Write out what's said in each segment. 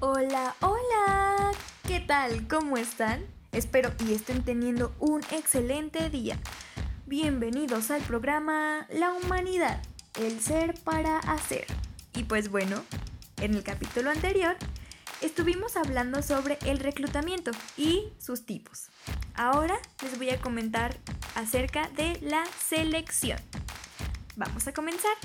Hola, hola, ¿qué tal? ¿Cómo están? Espero y estén teniendo un excelente día. Bienvenidos al programa La Humanidad, el ser para hacer. Y pues bueno, en el capítulo anterior estuvimos hablando sobre el reclutamiento y sus tipos. Ahora les voy a comentar acerca de la selección. Vamos a comenzar.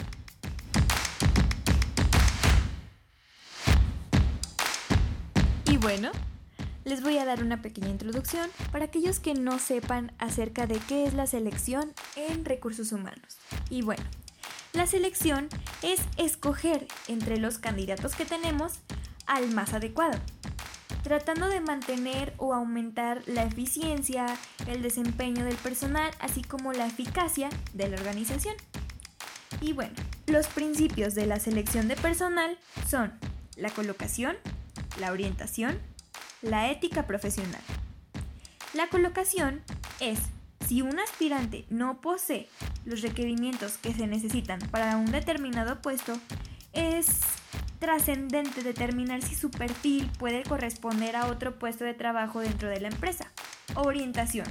Bueno, les voy a dar una pequeña introducción para aquellos que no sepan acerca de qué es la selección en recursos humanos. Y bueno, la selección es escoger entre los candidatos que tenemos al más adecuado, tratando de mantener o aumentar la eficiencia, el desempeño del personal, así como la eficacia de la organización. Y bueno, los principios de la selección de personal son la colocación, la orientación, la ética profesional. La colocación es si un aspirante no posee los requerimientos que se necesitan para un determinado puesto, es trascendente determinar si su perfil puede corresponder a otro puesto de trabajo dentro de la empresa. Orientación.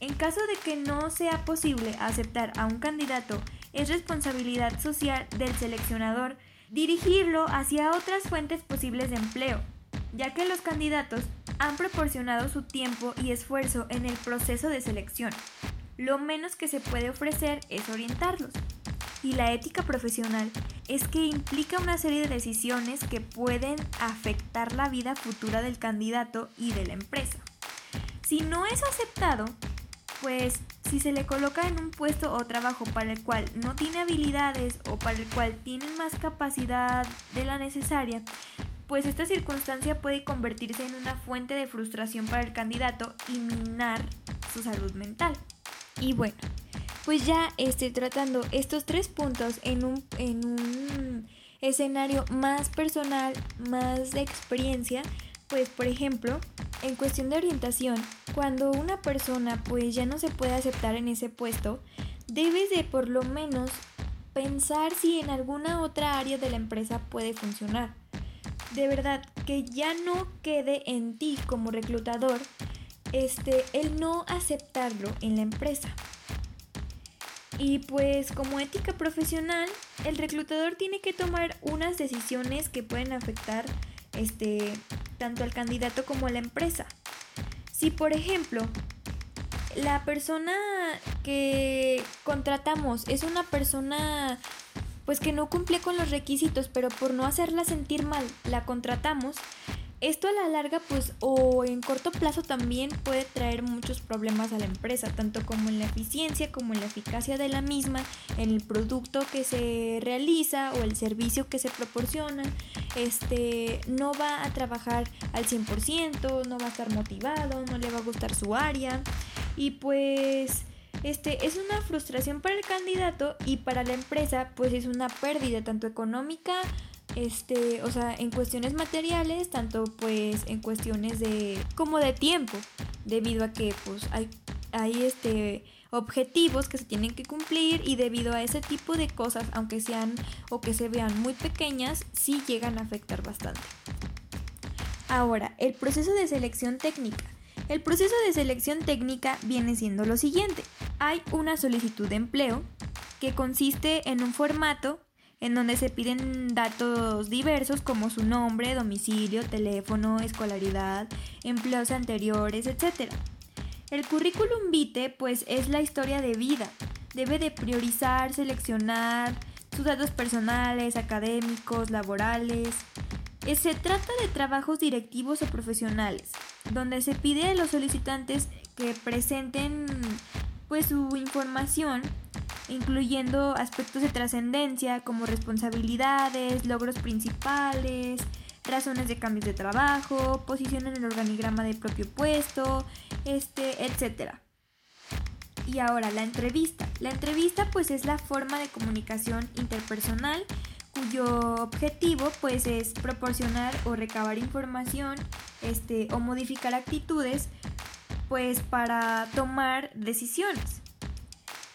En caso de que no sea posible aceptar a un candidato, es responsabilidad social del seleccionador dirigirlo hacia otras fuentes posibles de empleo, ya que los candidatos han proporcionado su tiempo y esfuerzo en el proceso de selección. Lo menos que se puede ofrecer es orientarlos. Y la ética profesional es que implica una serie de decisiones que pueden afectar la vida futura del candidato y de la empresa. Si no es aceptado, pues si se le coloca en un puesto o trabajo para el cual no tiene habilidades o para el cual tiene más capacidad de la necesaria, pues esta circunstancia puede convertirse en una fuente de frustración para el candidato y minar su salud mental. Y bueno, pues ya estoy tratando estos tres puntos en un, en un escenario más personal, más de experiencia, pues por ejemplo, en cuestión de orientación, cuando una persona pues ya no se puede aceptar en ese puesto, debes de por lo menos pensar si en alguna otra área de la empresa puede funcionar. De verdad, que ya no quede en ti como reclutador este el no aceptarlo en la empresa. Y pues como ética profesional, el reclutador tiene que tomar unas decisiones que pueden afectar este tanto al candidato como a la empresa. Si por ejemplo la persona que contratamos es una persona pues que no cumple con los requisitos, pero por no hacerla sentir mal la contratamos, esto a la larga pues o en corto plazo también puede traer muchos problemas a la empresa, tanto como en la eficiencia como en la eficacia de la misma, en el producto que se realiza o el servicio que se proporciona. Este no va a trabajar al 100%, no va a estar motivado, no le va a gustar su área y pues este es una frustración para el candidato y para la empresa pues es una pérdida tanto económica este, o sea, en cuestiones materiales, tanto pues en cuestiones de como de tiempo, debido a que pues hay hay este objetivos que se tienen que cumplir y debido a ese tipo de cosas, aunque sean o que se vean muy pequeñas, sí llegan a afectar bastante. Ahora, el proceso de selección técnica. El proceso de selección técnica viene siendo lo siguiente. Hay una solicitud de empleo que consiste en un formato en donde se piden datos diversos como su nombre, domicilio, teléfono, escolaridad, empleos anteriores, etc. El currículum vitae pues es la historia de vida. Debe de priorizar, seleccionar sus datos personales, académicos, laborales. Eh, se trata de trabajos directivos o profesionales, donde se pide a los solicitantes que presenten pues su información incluyendo aspectos de trascendencia como responsabilidades, logros principales, razones de cambios de trabajo, posición en el organigrama del propio puesto, este, etc. Y ahora la entrevista. La entrevista pues es la forma de comunicación interpersonal cuyo objetivo pues es proporcionar o recabar información este, o modificar actitudes pues para tomar decisiones.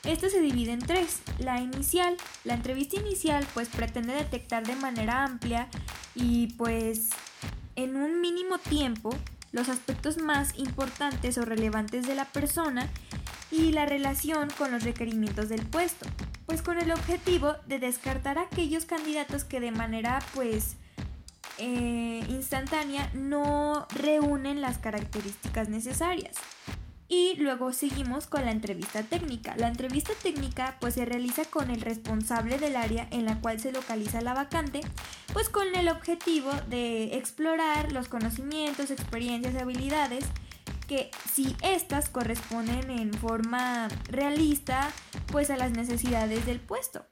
Esto se divide en tres. La inicial, la entrevista inicial pues pretende detectar de manera amplia y pues en un mínimo tiempo los aspectos más importantes o relevantes de la persona y la relación con los requerimientos del puesto, pues con el objetivo de descartar aquellos candidatos que de manera pues eh, instantánea no reúnen las características necesarias. Y luego seguimos con la entrevista técnica. La entrevista técnica pues se realiza con el responsable del área en la cual se localiza la vacante, pues con el objetivo de explorar los conocimientos, experiencias y habilidades que si éstas corresponden en forma realista pues a las necesidades del puesto.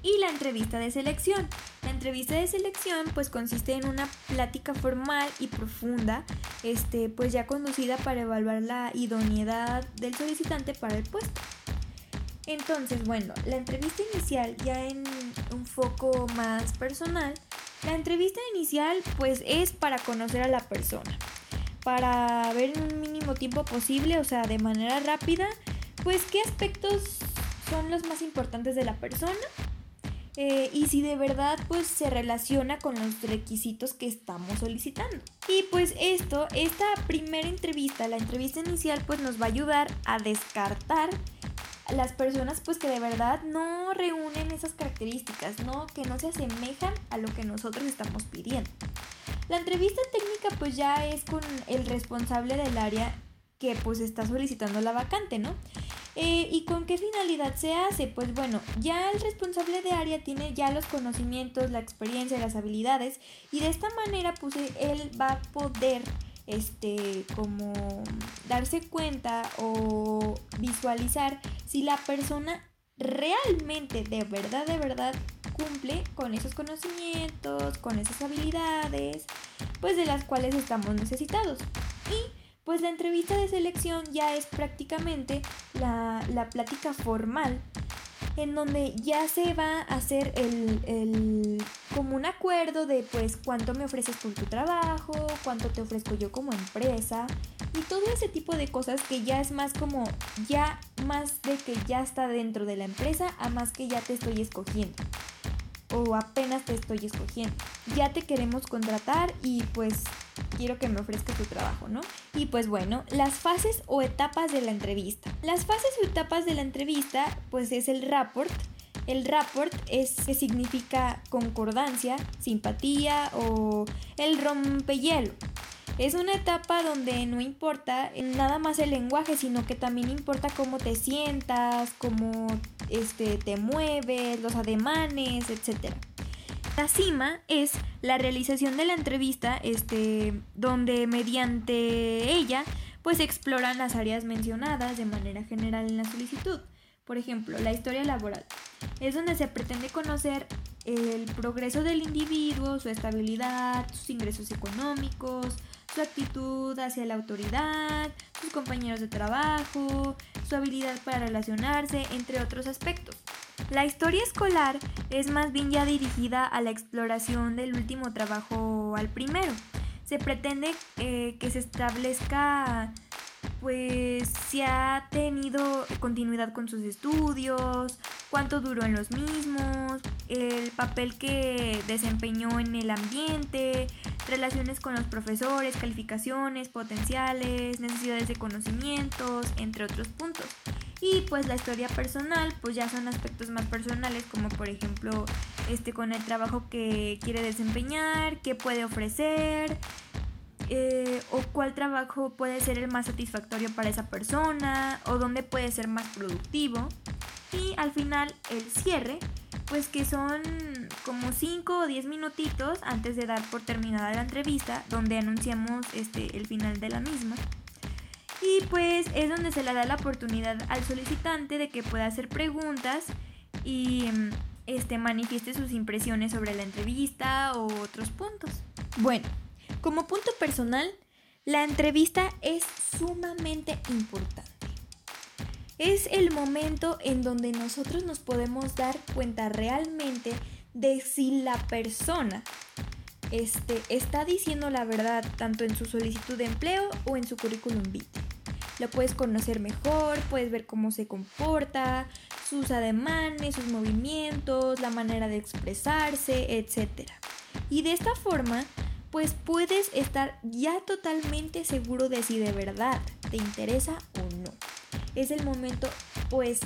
Y la entrevista de selección. Entrevista de selección pues consiste en una plática formal y profunda, este, pues ya conducida para evaluar la idoneidad del solicitante para el puesto. Entonces, bueno, la entrevista inicial ya en un foco más personal, la entrevista inicial pues es para conocer a la persona, para ver en un mínimo tiempo posible, o sea, de manera rápida, pues qué aspectos son los más importantes de la persona eh, y si de verdad pues se relaciona con los requisitos que estamos solicitando. Y pues esto, esta primera entrevista, la entrevista inicial pues nos va a ayudar a descartar las personas pues que de verdad no reúnen esas características, ¿no? Que no se asemejan a lo que nosotros estamos pidiendo. La entrevista técnica pues ya es con el responsable del área que pues está solicitando la vacante, ¿no? Eh, ¿Y con qué finalidad se hace? Pues bueno, ya el responsable de área tiene ya los conocimientos, la experiencia, las habilidades y de esta manera pues él va a poder este como darse cuenta o visualizar si la persona realmente de verdad de verdad cumple con esos conocimientos, con esas habilidades, pues de las cuales estamos necesitados. Y pues la entrevista de selección ya es prácticamente la, plática formal en donde ya se va a hacer el, el, como un acuerdo de pues cuánto me ofreces por tu trabajo, cuánto te ofrezco yo como empresa y todo ese tipo de cosas que ya es más como ya más de que ya está dentro de la empresa a más que ya te estoy escogiendo o apenas te estoy escogiendo. Ya te queremos contratar y pues quiero que me ofrezcas tu trabajo, ¿no? Y pues bueno, las fases o etapas de la entrevista. Las fases o etapas de la entrevista pues es el rapport. El rapport es que significa concordancia, simpatía o el rompehielo. Es una etapa donde no importa nada más el lenguaje, sino que también importa cómo te sientas, cómo este, te mueves, los ademanes, etc. La cima es la realización de la entrevista, este, donde mediante ella pues exploran las áreas mencionadas de manera general en la solicitud. Por ejemplo, la historia laboral. Es donde se pretende conocer el progreso del individuo, su estabilidad, sus ingresos económicos, su actitud hacia la autoridad, sus compañeros de trabajo, su habilidad para relacionarse, entre otros aspectos. La historia escolar es más bien ya dirigida a la exploración del último trabajo al primero. Se pretende eh, que se establezca pues si ha tenido continuidad con sus estudios, cuánto duró en los mismos, el papel que desempeñó en el ambiente, relaciones con los profesores, calificaciones, potenciales, necesidades de conocimientos, entre otros puntos. Y pues la historia personal, pues ya son aspectos más personales, como por ejemplo, este con el trabajo que quiere desempeñar, qué puede ofrecer, eh, o cuál trabajo puede ser el más satisfactorio para esa persona, o dónde puede ser más productivo. Y al final el cierre, pues que son como 5 o 10 minutitos antes de dar por terminada la entrevista, donde anunciamos este, el final de la misma. Y pues es donde se le da la oportunidad al solicitante de que pueda hacer preguntas y este, manifieste sus impresiones sobre la entrevista o otros puntos. Bueno, como punto personal, la entrevista es sumamente importante. Es el momento en donde nosotros nos podemos dar cuenta realmente de si la persona este, está diciendo la verdad tanto en su solicitud de empleo o en su currículum vitae. Lo puedes conocer mejor, puedes ver cómo se comporta, sus ademanes, sus movimientos, la manera de expresarse, etc. Y de esta forma pues puedes estar ya totalmente seguro de si de verdad te interesa o no. Es el momento pues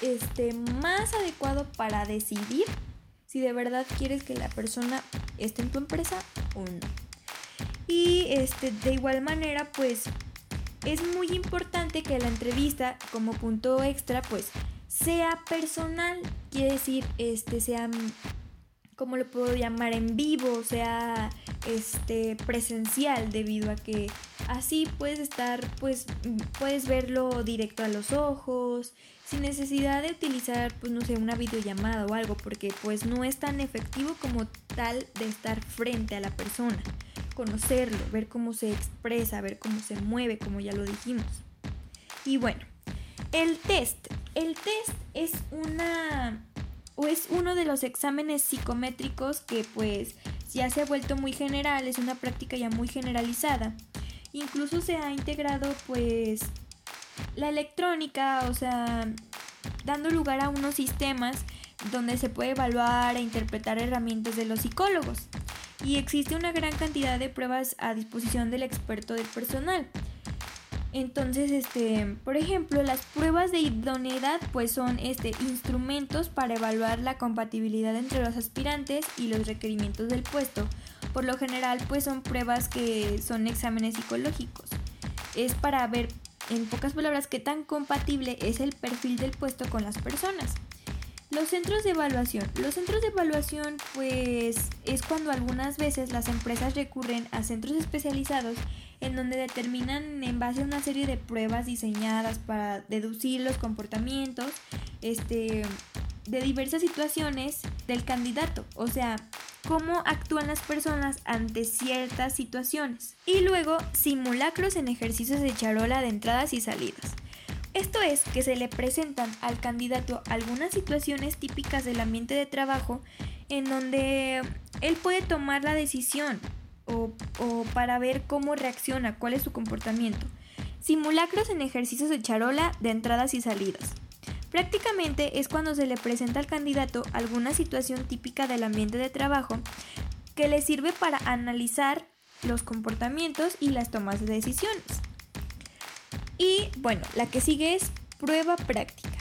este más adecuado para decidir si de verdad quieres que la persona esté en tu empresa o no. Y este de igual manera pues es muy importante que la entrevista como punto extra pues sea personal, quiere decir este sea como lo puedo llamar en vivo, sea este presencial debido a que así puedes estar pues puedes verlo directo a los ojos sin necesidad de utilizar pues no sé una videollamada o algo porque pues no es tan efectivo como tal de estar frente a la persona conocerlo ver cómo se expresa ver cómo se mueve como ya lo dijimos y bueno el test el test es una o es uno de los exámenes psicométricos que pues ya se ha vuelto muy general, es una práctica ya muy generalizada. Incluso se ha integrado pues la electrónica, o sea, dando lugar a unos sistemas donde se puede evaluar e interpretar herramientas de los psicólogos. Y existe una gran cantidad de pruebas a disposición del experto del personal. Entonces, este, por ejemplo, las pruebas de idoneidad pues son este instrumentos para evaluar la compatibilidad entre los aspirantes y los requerimientos del puesto. Por lo general, pues son pruebas que son exámenes psicológicos. Es para ver en pocas palabras qué tan compatible es el perfil del puesto con las personas. Los centros de evaluación. Los centros de evaluación pues es cuando algunas veces las empresas recurren a centros especializados en donde determinan en base a una serie de pruebas diseñadas para deducir los comportamientos este, de diversas situaciones del candidato, o sea, cómo actúan las personas ante ciertas situaciones. Y luego, simulacros en ejercicios de charola de entradas y salidas. Esto es que se le presentan al candidato algunas situaciones típicas del ambiente de trabajo en donde él puede tomar la decisión o, para ver cómo reacciona, cuál es su comportamiento. Simulacros en ejercicios de charola de entradas y salidas. Prácticamente es cuando se le presenta al candidato alguna situación típica del ambiente de trabajo que le sirve para analizar los comportamientos y las tomas de decisiones. Y bueno, la que sigue es prueba práctica.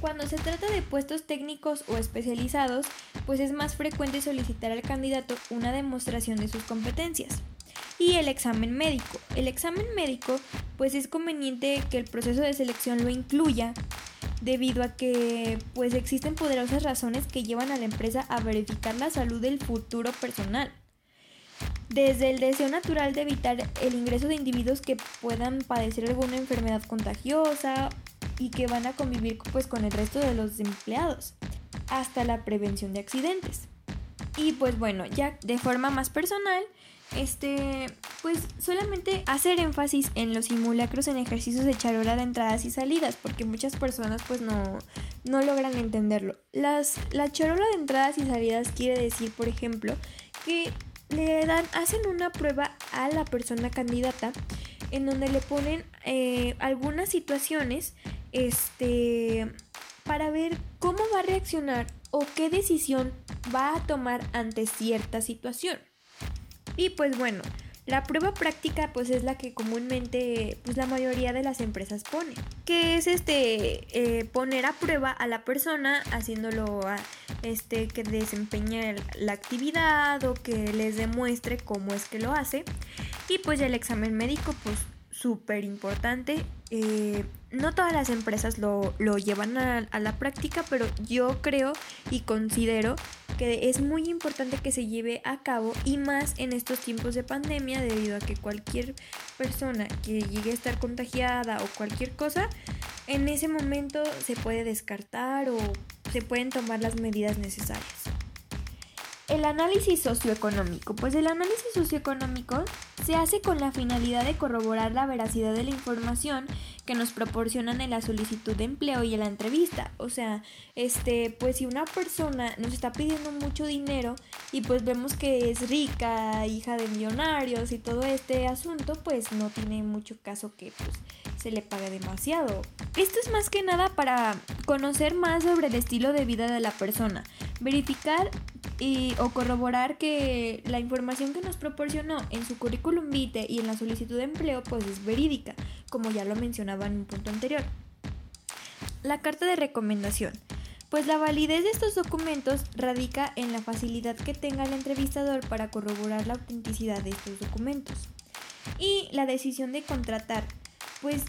Cuando se trata de puestos técnicos o especializados, pues es más frecuente solicitar al candidato una demostración de sus competencias. Y el examen médico. El examen médico, pues es conveniente que el proceso de selección lo incluya debido a que pues existen poderosas razones que llevan a la empresa a verificar la salud del futuro personal. Desde el deseo natural de evitar el ingreso de individuos que puedan padecer alguna enfermedad contagiosa y que van a convivir pues con el resto de los empleados, hasta la prevención de accidentes. Y pues bueno, ya de forma más personal, este, pues solamente hacer énfasis en los simulacros en ejercicios de charola de entradas y salidas, porque muchas personas pues no, no logran entenderlo. Las, la charola de entradas y salidas quiere decir, por ejemplo, que le dan, hacen una prueba a la persona candidata en donde le ponen eh, algunas situaciones este, para ver cómo va a reaccionar o qué decisión va a tomar ante cierta situación. Y pues bueno, la prueba práctica pues es la que comúnmente pues la mayoría de las empresas pone, que es este eh, poner a prueba a la persona haciéndolo a, este que desempeñe la actividad o que les demuestre cómo es que lo hace y pues el examen médico pues súper importante. Eh, no todas las empresas lo, llevan a, a, la práctica, pero yo creo y considero que es muy importante que se lleve a cabo y más en estos tiempos de pandemia debido a que cualquier persona que llegue a estar contagiada o cualquier cosa, en ese momento se puede descartar o se pueden tomar las medidas necesarias. El análisis socioeconómico. Pues el análisis socioeconómico se hace con la finalidad de corroborar la veracidad de la información que nos proporcionan en la solicitud de empleo y en la entrevista. O sea, este, pues si una persona nos está pidiendo mucho dinero y pues vemos que es rica, hija de millonarios y todo este asunto, pues no tiene mucho caso que pues se le paga demasiado. Esto es más que nada para conocer más sobre el estilo de vida de la persona, verificar y, o corroborar que la información que nos proporcionó en su currículum vitae y en la solicitud de empleo pues es verídica, como ya lo mencionaba en un punto anterior. La carta de recomendación. Pues la validez de estos documentos radica en la facilidad que tenga el entrevistador para corroborar la autenticidad de estos documentos. Y la decisión de contratar, pues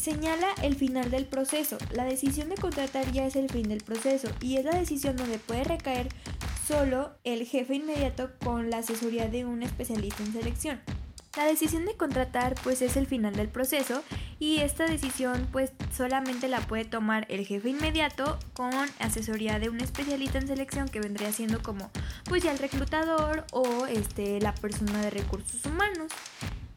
señala el final del proceso. La decisión de contratar ya es el fin del proceso y es la decisión donde puede recaer solo el jefe inmediato con la asesoría de un especialista en selección. La decisión de contratar pues es el final del proceso y esta decisión pues solamente la puede tomar el jefe inmediato con asesoría de un especialista en selección que vendría siendo como pues ya el reclutador o este la persona de recursos humanos.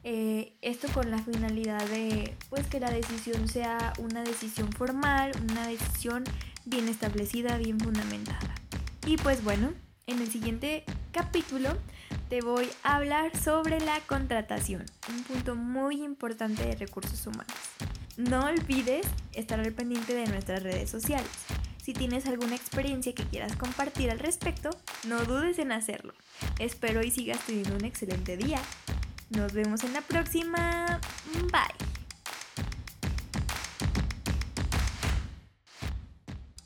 Eh, esto con la finalidad de pues que la decisión sea una decisión formal, una decisión bien establecida, bien fundamentada. Y pues bueno, en el siguiente capítulo te voy a hablar sobre la contratación, un punto muy importante de recursos humanos. No olvides estar al pendiente de nuestras redes sociales. Si tienes alguna experiencia que quieras compartir al respecto, no dudes en hacerlo. Espero y sigas teniendo un excelente día. Nos vemos en la próxima. Bye.